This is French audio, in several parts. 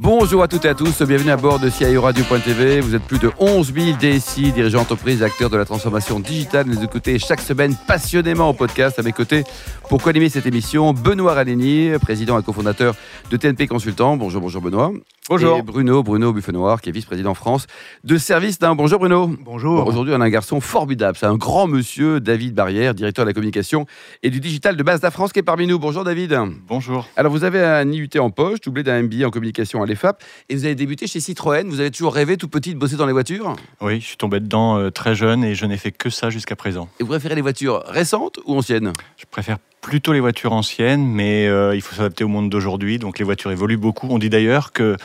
Bonjour à toutes et à tous, bienvenue à bord de CIO Radio.tv. Vous êtes plus de 11 000 DSI, dirigeants d'entreprise, acteurs de la transformation digitale. Vous écoutez chaque semaine passionnément au podcast à mes côtés pour co-animer cette émission. Benoît Ralény, président et cofondateur de TNP Consultant. Bonjour, bonjour Benoît. Bonjour. Et Bruno, Bruno Buffenoir, qui est vice-président France de Service Now. Bonjour Bruno. Bonjour. Bon, Aujourd'hui, on a un garçon formidable. C'est un grand monsieur, David Barrière, directeur de la communication et du digital de Mazda France, qui est parmi nous. Bonjour David. Bonjour. Alors, vous avez un IUT en poche, doublé d'un MBA en communication à l'EFAP, et vous avez débuté chez Citroën. Vous avez toujours rêvé, tout petit, de bosser dans les voitures? Oui, je suis tombé dedans euh, très jeune et je n'ai fait que ça jusqu'à présent. Et vous préférez les voitures récentes ou anciennes? Je préfère plutôt les voitures anciennes, mais euh, il faut s'adapter au monde d'aujourd'hui. Donc les voitures évoluent beaucoup. On dit d'ailleurs que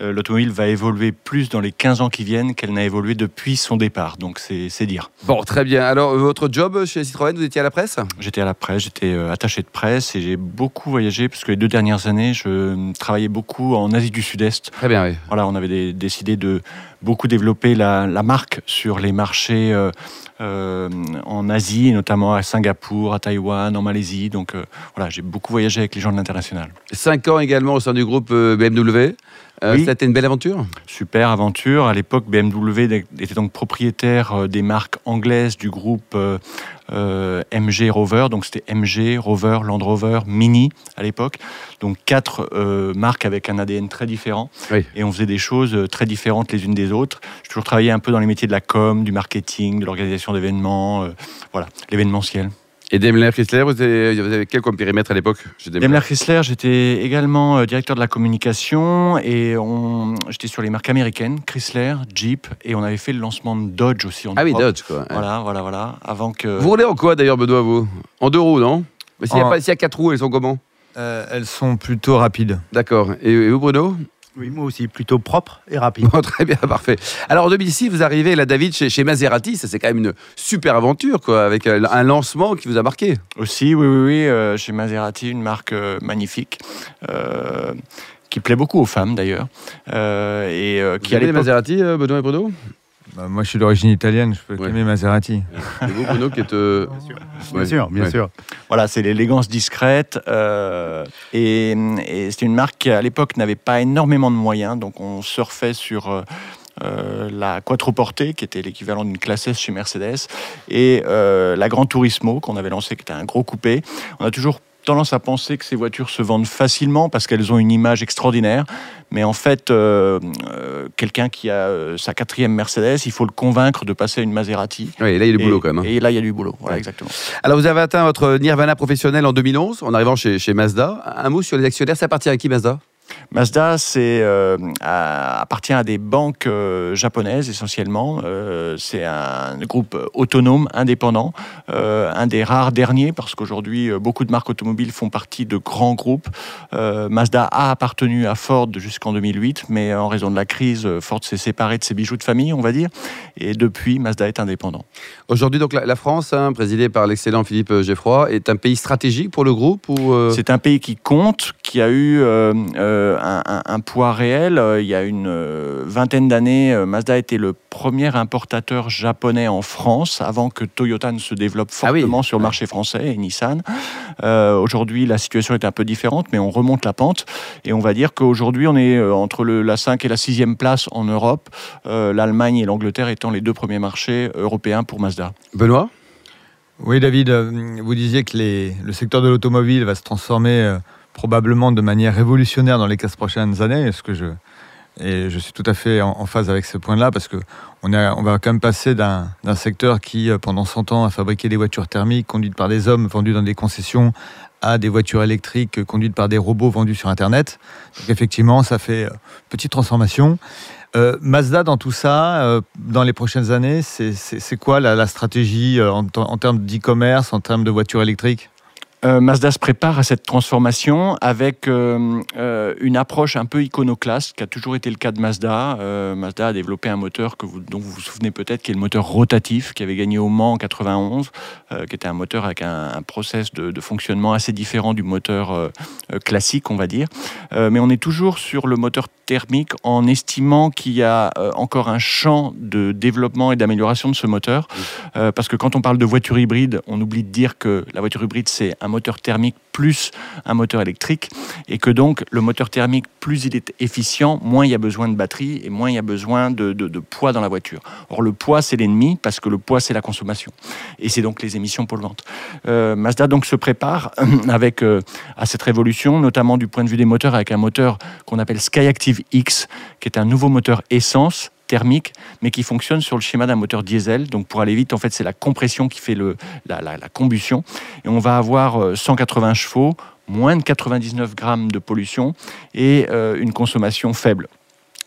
euh, l'automobile va évoluer plus dans les 15 ans qui viennent qu'elle n'a évolué depuis son départ. Donc c'est c'est dire. Bon, très bien. Alors, votre job chez Citroën, vous étiez à la presse? J'étais à la presse, j'étais euh, attaché de presse et j'ai beaucoup voyagé parce que les deux dernières années, je travaillais beaucoup en Asie du Sud-Est. Très bien, oui. Voilà, on avait décidé de beaucoup développer la, marque sur les marchés euh, euh, en Asie, notamment à Singapour, à Taïwan, en Malaisie. Donc euh, voilà, j'ai beaucoup voyagé avec les gens de l'international. Cinq ans également au sein du groupe BMW. Euh, Oui. C'était une belle aventure Super aventure. À l'époque, BMW était donc propriétaire euh, des marques anglaises du groupe euh, euh, MG Rover. Donc c'était MG, Rover, Land Rover, Mini à l'époque. Donc quatre euh, marques avec un ADN très différent. Oui. Et on faisait des choses très différentes les unes des autres. J'ai toujours travaillé un peu dans les métiers de la com, du marketing, de l'organisation d'événements. voilà, l'événementiel. Et Daimler Chrysler, vous avez, vous avez quel comme périmètre à l'époque chez Daimler Daimler Chrysler, j'étais également euh, directeur de la communication et on- j'étais sur les marques américaines, Chrysler, Jeep, et on avait fait le lancement de Dodge aussi en Ah oui. Dodge, quoi. Voilà, voilà, voilà. Avant que. Vous roulez en quoi d'ailleurs, Benoît, vous? En deux roues, non? Mais s'il y, a En- pas- s'il y a quatre roues, elles sont comment? Euh, elles sont plutôt rapides. D'accord. Et, et vous, Bruno? Oui, moi aussi, plutôt propre et rapide. Bon, très bien, parfait. Alors en 2006, vous arrivez là, David, chez, chez Maserati. Ça, c'est quand même une super aventure, quoi, avec euh, un lancement qui vous a marqué. Aussi, oui, oui, oui. euh, chez Maserati, une marque euh, magnifique. euh, qui plaît beaucoup aux femmes d'ailleurs. euh, et euh, Qui à avez les. Maserati, Benoît et Bruno? Bah, moi, je suis d'origine italienne, je peux Ouais. aimer Maserati. Et vous, Bruno, qui êtes. euh, Bien ouais, sûr, bien ouais. sûr. Voilà, c'est l'élégance discrète. euh, et et c'était une marque qui, à l'époque, n'avait pas énormément de moyens. Donc, on surfait sur euh, euh, la Quattroporte, qui était l'équivalent d'une classe S chez Mercedes, et euh, la Gran Turismo, qu'on avait lancée, qui était un gros coupé. On a toujours tendance à penser que ces voitures se vendent facilement parce qu'elles ont une image extraordinaire. Mais en fait, euh, euh, quelqu'un qui a euh, sa quatrième Mercedes, il faut le convaincre de passer à une Maserati. Oui, là, il y a du Et- boulot quand même. hein. Et là, il y a du boulot. Voilà, Ouais. exactement. Alors, vous avez atteint votre nirvana professionnel en 2011, en arrivant chez, chez Mazda. Un mot sur les actionnaires, ça appartient à qui, Mazda? Mazda, c'est euh, appartient à des banques euh, japonaises essentiellement. Euh, c'est un groupe autonome, indépendant, un des rares derniers parce qu'aujourd'hui beaucoup de marques automobiles font partie de grands groupes. Mazda a appartenu à Ford jusqu'en 2008, mais en raison de la crise, Ford s'est séparé de ses bijoux de famille, on va dire, et depuis Mazda est indépendant. Aujourd'hui, donc, la, France, hein, présidée par l'excellent Philippe Geffroy, est un pays stratégique pour le groupe ou euh, C'est un pays qui compte, qui a eu euh, euh, un, poids réel. Euh, Il y a une vingtaine d'années, Mazda était le premier importateur japonais en France avant que Toyota ne se développe Ah oui. fortement sur le marché français et Nissan. Aujourd'hui, la situation est un peu différente, mais on remonte la pente et on va dire qu'aujourd'hui, on est entre le- la 5 et la 6e place en Europe, l'Allemagne et l'Angleterre étant les deux premiers marchés européens pour Mazda. Benoît? Oui, David, vous disiez que les- le secteur de l'automobile va se transformer probablement de manière révolutionnaire dans les 15 prochaines années. Est-ce que je, et je suis tout à fait en, phase avec ce point-là parce que on, va quand même passer d'un secteur qui, euh, pendant 100 ans, a fabriqué des voitures thermiques conduites par des hommes, vendues dans des concessions, à des voitures électriques conduites par des robots vendus sur Internet. Donc effectivement, ça fait euh, petite transformation. Euh, Mazda, dans tout ça, dans les prochaines années, c'est- quoi la, stratégie en termes d'e-commerce, en termes de voitures électriques? Euh, Mazda se prépare à cette transformation avec euh, euh, une approche un peu iconoclaste, qui a toujours été le cas de Mazda. Mazda a développé un moteur que vous, dont vous vous souvenez peut-être, qui est le moteur rotatif, qui avait gagné au Mans en 91, euh, qui était un moteur avec un, un process de, de fonctionnement assez différent du moteur classique, on va dire. Mais on est toujours sur le moteur thermique en estimant qu'il y a encore un champ de développement et d'amélioration de ce moteur. Parce que quand on parle de voiture hybride, on oublie de dire que la voiture hybride, c'est un moteur thermique plus un moteur électrique. Et que donc, le moteur thermique, plus il est efficient, moins il y a besoin de batterie et moins il y a besoin de, de- poids dans la voiture. Or, le poids, c'est l'ennemi parce que le poids, c'est la consommation. Et c'est donc les émissions polluantes. Euh, Mazda donc se prépare avec, euh, à cette révolution, notamment du point de vue des moteurs, avec un moteur qu'on appelle Skyactiv X, qui est un nouveau moteur essence thermique, mais qui fonctionne sur le schéma d'un moteur diesel. Donc pour aller vite, en fait, c'est la compression qui fait la, combustion. Et on va avoir euh, 180 chevaux, moins de 99 grammes de pollution et euh, une consommation faible.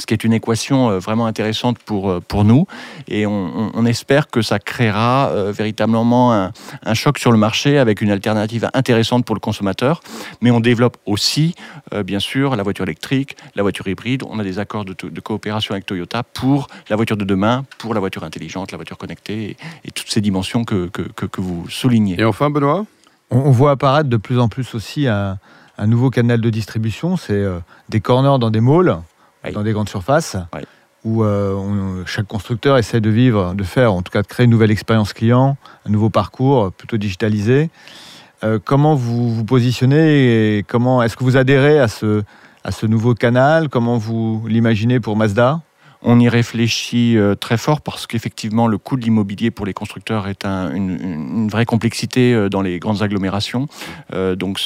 Ce qui est une équation euh, vraiment intéressante pour, euh, pour nous. Et on, on- on espère que ça créera euh, véritablement un, un choc sur le marché avec une alternative intéressante pour le consommateur. Mais on développe aussi, euh, bien sûr, la voiture électrique, la voiture hybride. On a des accords de, coopération avec Toyota pour la voiture de demain, pour la voiture intelligente, la voiture connectée et, et toutes ces dimensions que, que, que- que vous soulignez. Et enfin, Benoît? On, on voit apparaître de plus en plus aussi un, un nouveau canal de distribution, c'est euh, des corners dans des malls, Oui. dans des grandes surfaces, Oui. où euh, on- chaque constructeur essaie de vivre, de faire, en tout cas de créer une nouvelle expérience client, un nouveau parcours euh, plutôt digitalisé. Euh, comment vous vous positionnez et comment est-ce que vous adhérez à ce, à ce nouveau canal? Comment vous l'imaginez pour Mazda? On y réfléchit euh, très fort parce qu'effectivement, le coût de l'immobilier pour les constructeurs est un- une, vraie complexité euh, dans les grandes agglomérations. Euh, donc,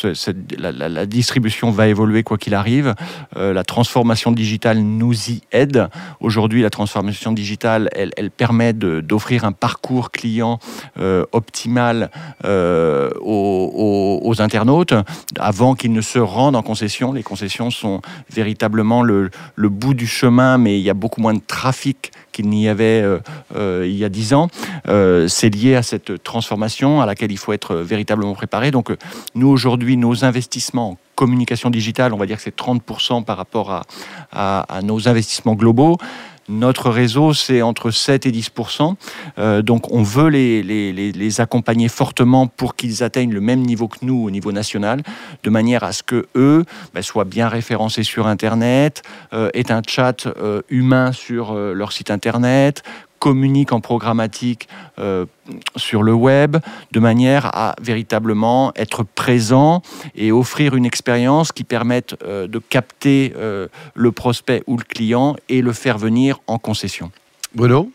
la, distribution va évoluer quoi qu'il arrive. La transformation digitale nous y aide. Aujourd'hui, la transformation digitale, elle, permet d'offrir un parcours client optimal aux internautes avant qu'ils ne se rendent en concession. Les concessions sont véritablement le, le bout du chemin, mais il y a beaucoup moins de trafic qu'il n'y avait euh, euh, il y a dix ans. Euh, c'est lié à cette transformation à laquelle il faut être véritablement préparé. Donc, nous, aujourd'hui, nos investissements en communication digitale, on va dire que c'est 30% par rapport à nos investissements globaux. Notre réseau, c'est entre 7 et 10% Euh, Donc, on veut les, accompagner fortement pour qu'ils atteignent le même niveau que nous au niveau national, de manière à ce que eux ben, soient bien référencés sur Internet, euh, aient un chat euh, humain sur euh, leur site Internet, communiquent en programmatique euh, sur le web, de manière à véritablement être présent et offrir une expérience qui permette euh, de capter euh, le prospect ou le client et le faire venir en concession. Bruno?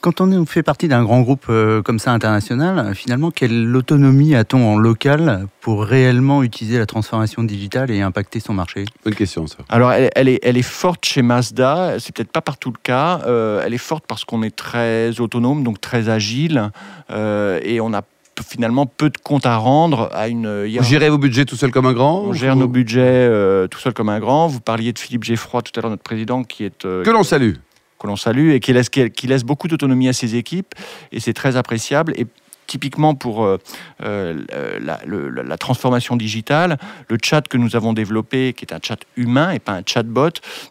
Quand on fait partie d'un grand groupe euh, comme ça international, euh, finalement, quelle autonomie a-t-on en local pour réellement utiliser la transformation digitale et impacter son marché? Bonne question, ça. Alors, elle, elle est, elle est forte chez Mazda. C'est peut-être pas partout le cas. Euh, elle est forte parce qu'on est très autonome, donc très agile, euh, et on a finalement peu de comptes à rendre à une Vous gérez vos budgets tout seul comme un grand On gère nos budgets euh, tout seul comme un grand. Vous parliez de Philippe Geffroy tout à l'heure, notre président, qui est euh, Que l'on salue. Que l'on salue et qui laisse, beaucoup d'autonomie à ses équipes et c'est très appréciable. Et typiquement pour euh, euh, la, transformation digitale, le chat que nous avons développé, qui est un chat humain et pas un chatbot,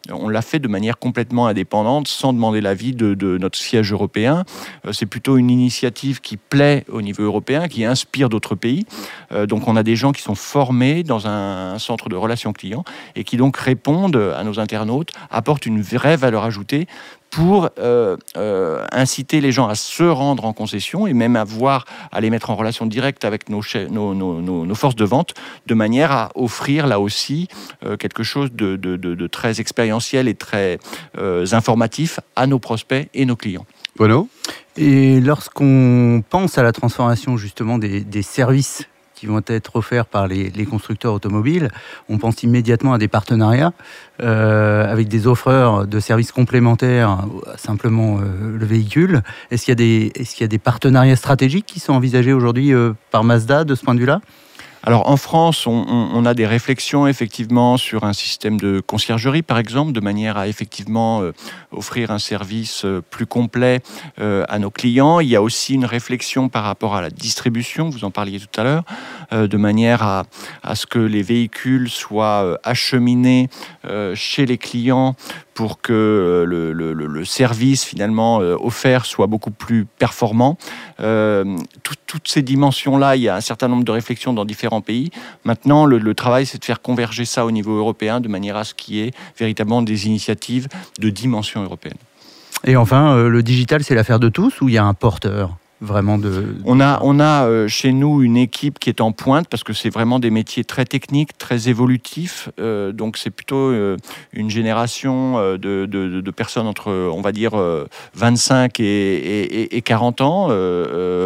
on l'a fait de manière complètement indépendante, sans demander l'avis de, notre siège européen. Euh, C'est plutôt une initiative qui plaît au niveau européen, qui inspire d'autres pays. Donc on a des gens qui sont formés dans un centre de relations clients et qui donc répondent à nos internautes, apportent une vraie valeur ajoutée pour euh, euh, inciter les gens à se rendre en concession et même à voir, à les mettre en relation directe avec nos, chais- nos, nos- nos- nos forces de vente, de manière à offrir là aussi euh, quelque chose de, de- de- de très expérientiel et très euh, informatif à nos prospects et nos clients. Bruno? Et lorsqu'on pense à la transformation justement des, des services qui vont être offerts par les, constructeurs automobiles, on pense immédiatement à des partenariats euh, avec des offreurs de services complémentaires simplement euh, le véhicule. Est-ce qu'il y, a des- est-ce qu'il y a des partenariats stratégiques qui sont envisagés aujourd'hui euh, par Mazda de ce point de vue-là? Alors en France, on, a des réflexions effectivement sur un système de conciergerie, par exemple, de manière à effectivement euh, offrir un service euh, plus complet euh, à nos clients. Il y a aussi une réflexion par rapport à la distribution, vous en parliez tout à l'heure, de manière à, à, ce que les véhicules soient acheminés chez les clients pour que le, le, le service finalement offert soit beaucoup plus performant. toutes ces dimensions-là, il y a un certain nombre de réflexions dans différents pays. Maintenant, le, travail, c'est de faire converger ça au niveau européen de manière à ce qu'il y ait véritablement des initiatives de dimension européenne. Et enfin, euh, le digital, c'est l'affaire de tous ou il y a un porteur? Vraiment de... On a, on a euh, chez nous une équipe qui est en pointe parce que c'est vraiment des métiers très techniques, très évolutifs. Euh, donc c'est plutôt euh, une génération de, de, de, personnes entre, on va dire, 25 et, et, et 40 ans.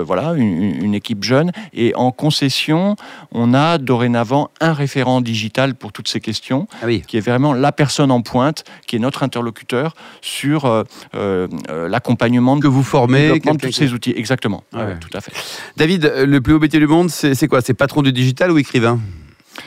voilà, une, une, équipe jeune. Et en concession, on a dorénavant un référent digital pour toutes ces questions, ah oui. qui est vraiment la personne en pointe, qui est notre interlocuteur sur l'accompagnement que vous formez, de tous ces outils. Exactement. Exactement, tout à fait. David, le plus haut métier du monde, c'est quoi? C'est patron du digital ou écrivain?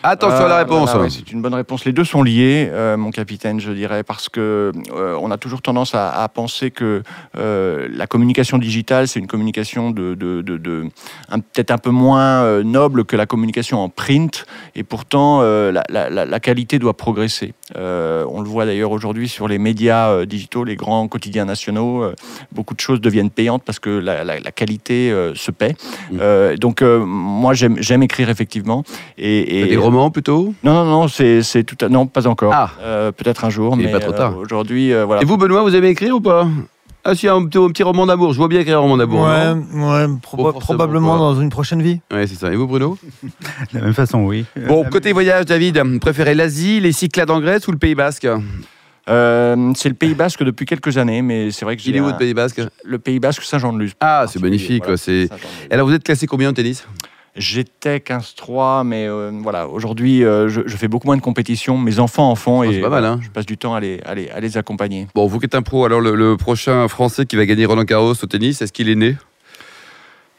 Attention à la euh, réponse. c'est une bonne réponse. Les deux sont liés, euh, mon capitaine, je dirais, parce que euh, on a toujours tendance à, penser que la communication digitale, c'est une communication de, de, de, peut-être un peu moins noble que la communication en print, et pourtant la, la, la, qualité doit progresser. on le voit d'ailleurs aujourd'hui sur les médias digitaux, les grands quotidiens nationaux, beaucoup de choses deviennent payantes parce que la, qualité se paie. Mmh. donc moi, j'aime écrire effectivement. Et, et roman plutôt? Non, non, non, c'est tout à... non, pas encore. Ah. Euh, peut-être un jour, mais pas trop tard. Euh, aujourd'hui, euh, voilà. Et vous, Benoît, vous avez écrit ou pas? Ah si, un petit, un petit roman d'amour. Je vois bien écrire un roman d'amour. Ouais, ouais probablement dans une prochaine vie. Ouais, c'est ça. Et vous, Bruno? De la même façon, oui. Bon, côté voyage, David, préférez l'Asie, les Cyclades en Grèce ou le Pays Basque? C'est le Pays Basque depuis quelques années, mais c'est vrai que Il est où le Pays Basque? Le Pays Basque Saint-Jean-de-Luz. Ah, c'est magnifique. c'est... Alors, vous êtes classé combien en tennis? J'étais 15-3, mais euh, voilà, aujourd'hui, euh, je, fais beaucoup moins de compétitions. Mes enfants en font ah, et pas mal, hein. je passe du temps à les, à les, accompagner. Bon, vous qui êtes un pro, alors le, prochain Français qui va gagner Roland Garros au tennis, est-ce qu'il est né?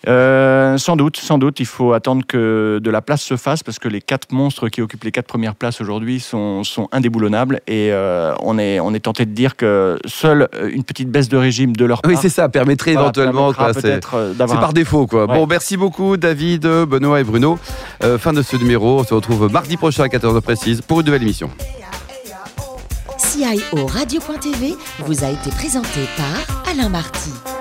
Euh, sans doute, sans doute. Il faut attendre que de la place se fasse parce que les quatre monstres qui occupent les quatre premières places aujourd'hui sont, sont, indéboulonnables et on, est, on est tenté de dire que seule une petite baisse de régime de leur part. Oui, c'est ça, permettrait éventuellement. C'est par défaut. Quoi. Bon, merci beaucoup, David, Benoît et Bruno. fin de ce numéro. On se retrouve mardi prochain à 14h précise pour une nouvelle émission. CIO Radio.tv vous a été présenté par Alain Marty.